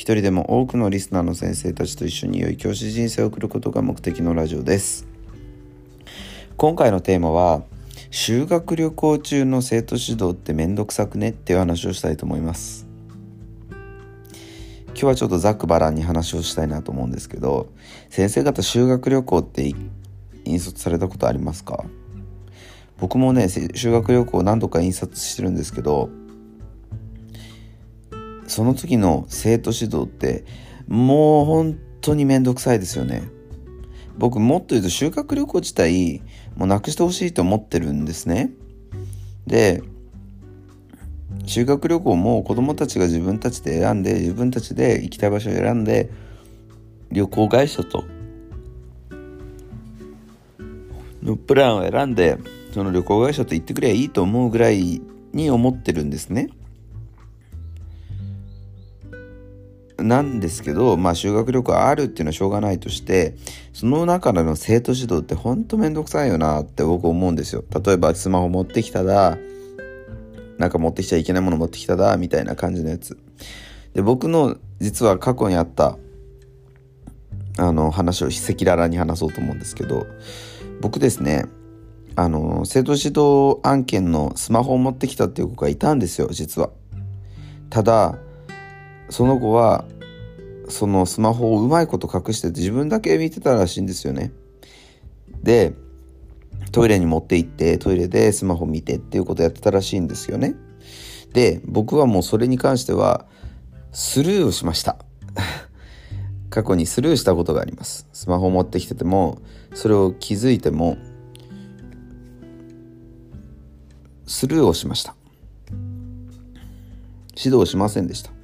一人でも多くのリスナーの先生たちと一緒に良い教師人生を送ることが目的のラジオです。今回のテーマは修学旅行中の生徒指導ってめんどくさくねっていう話をしたいと思います。今日はちょっとざっくばらんに話をしたいなと思うんですけど先生方修学旅行って引率されたことありますか？僕もね修学旅行何度か印刷してるんですけどその時の生徒指導ってもう本当に面倒くさいですよね僕もっと言うと修学旅行自体もうなくしてほしいと思ってるんですねで修学旅行も子供たちが自分たちで選んで自分たちで行きたい場所を選んで旅行会社とのプランを選んでその旅行会社と行ってくればいいと思うぐらいに思ってるんですね。なんですけど、まあ修学旅行あるっていうのはしょうがないとして、その中での生徒指導ってほんとめんどくさいよなって僕思うんですよ。例えばスマホ持ってきただ、なんか持ってきちゃいけないもの持ってきただ、みたいな感じのやつ。で、僕の実は過去にあった、あの話を赤裸々に話そうと思うんですけど、僕ですね、あの、生徒指導案件のスマホを持ってきたっていう子がいたんですよ、実は。ただ、その子は、そのスマホをうまいこと隠して自分だけ見てたらしいんですよね。で、トイレに持って行ってトイレでスマホ見てっていうことやってたらしいんですよね。で、僕はもうそれに関してはスルーをしました。過去にスルーしたことがあります。スマホ持ってきてても、それを気づいても、スルーをしました。指導しませんでした。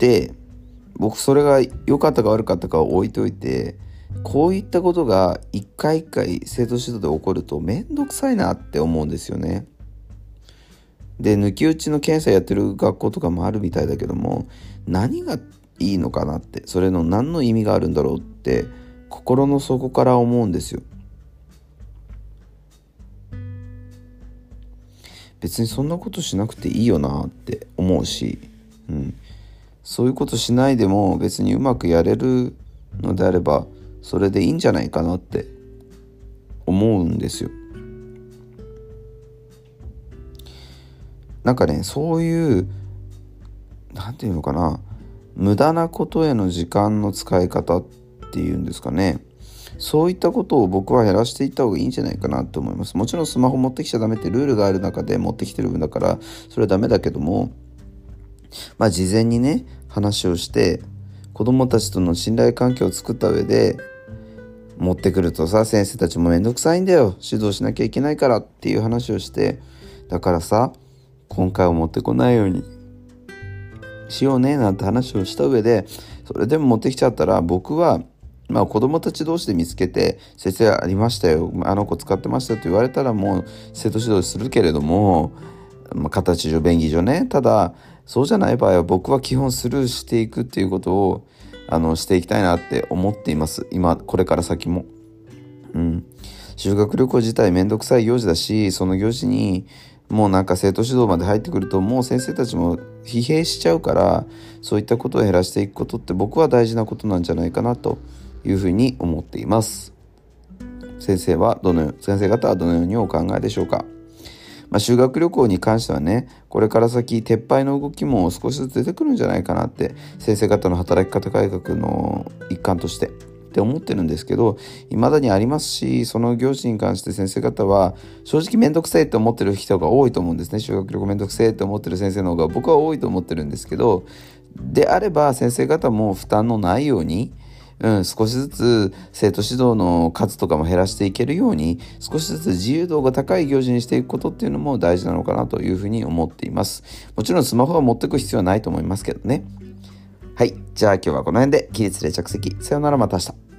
で、僕それが良かったか悪かったかを置いておいて、こういったことが一回一回生徒指導で起こるとめんどくさいなって思うんですよね。で抜き打ちの検査やってる学校とかもあるみたいだけども何がいいのかなってそれの何の意味があるんだろうって心の底から思うんですよ。別にそんなことしなくていいよなって思うし、うん、そういうことしないでも別にうまくやれるのであればそれでいいんじゃないかなって思うんですよ。なんかねそういう何て言うのかな無駄なことへの時間の使い方っていうんですかねそういったことを僕は減らしていった方がいいんじゃないかなと思いますもちろんスマホ持ってきちゃダメってルールがある中で持ってきてる分だからそれはダメだけどもまあ事前にね話をして子供たちとの信頼関係を作った上で持ってくるとさ先生たちもめんどくさいんだよ。指導しなきゃいけないからっていう話をしてだからさ今回は持ってこないようにしようねなんて話をした上でそれでも持ってきちゃったら僕はまあ子供たち同士で見つけて先生ありましたよあの子使ってましたって言われたらもう生徒指導するけれども、まあ、形上便宜上ね。ただそうじゃない場合は僕は基本スルーしていくっていうことをあのしていきたいなって思っています。今これから先も。うん。修学旅行自体めんどくさい行事だしその行事にもうなんか生徒指導まで入ってくるともう先生たちも疲弊しちゃうからそういったことを減らしていくことって僕は大事なことなんじゃないかなというふうに思っています。先生はどのよ先生方はどのようにお考えでしょうか？まあ、修学旅行に関してはねこれから先撤廃の動きも少しずつ出てくるんじゃないかなって先生方の働き方改革の一環としてって思ってるんですけど未だにありますしその行事に関して先生方は正直面倒くさいって思ってる人が多いと思うんですね。修学旅行面倒くせえって思ってる先生の方が僕は多いと思ってるんですけどであれば先生方も負担のないようにうん、少しずつ生徒指導の数とかも減らしていけるように少しずつ自由度が高い行事にしていくことっていうのも大事なのかなというふうに思っています。もちろんスマホは持ってく必要はないと思いますけどね。はいじゃあ今日はこの辺で起立で着席さよならまた明日。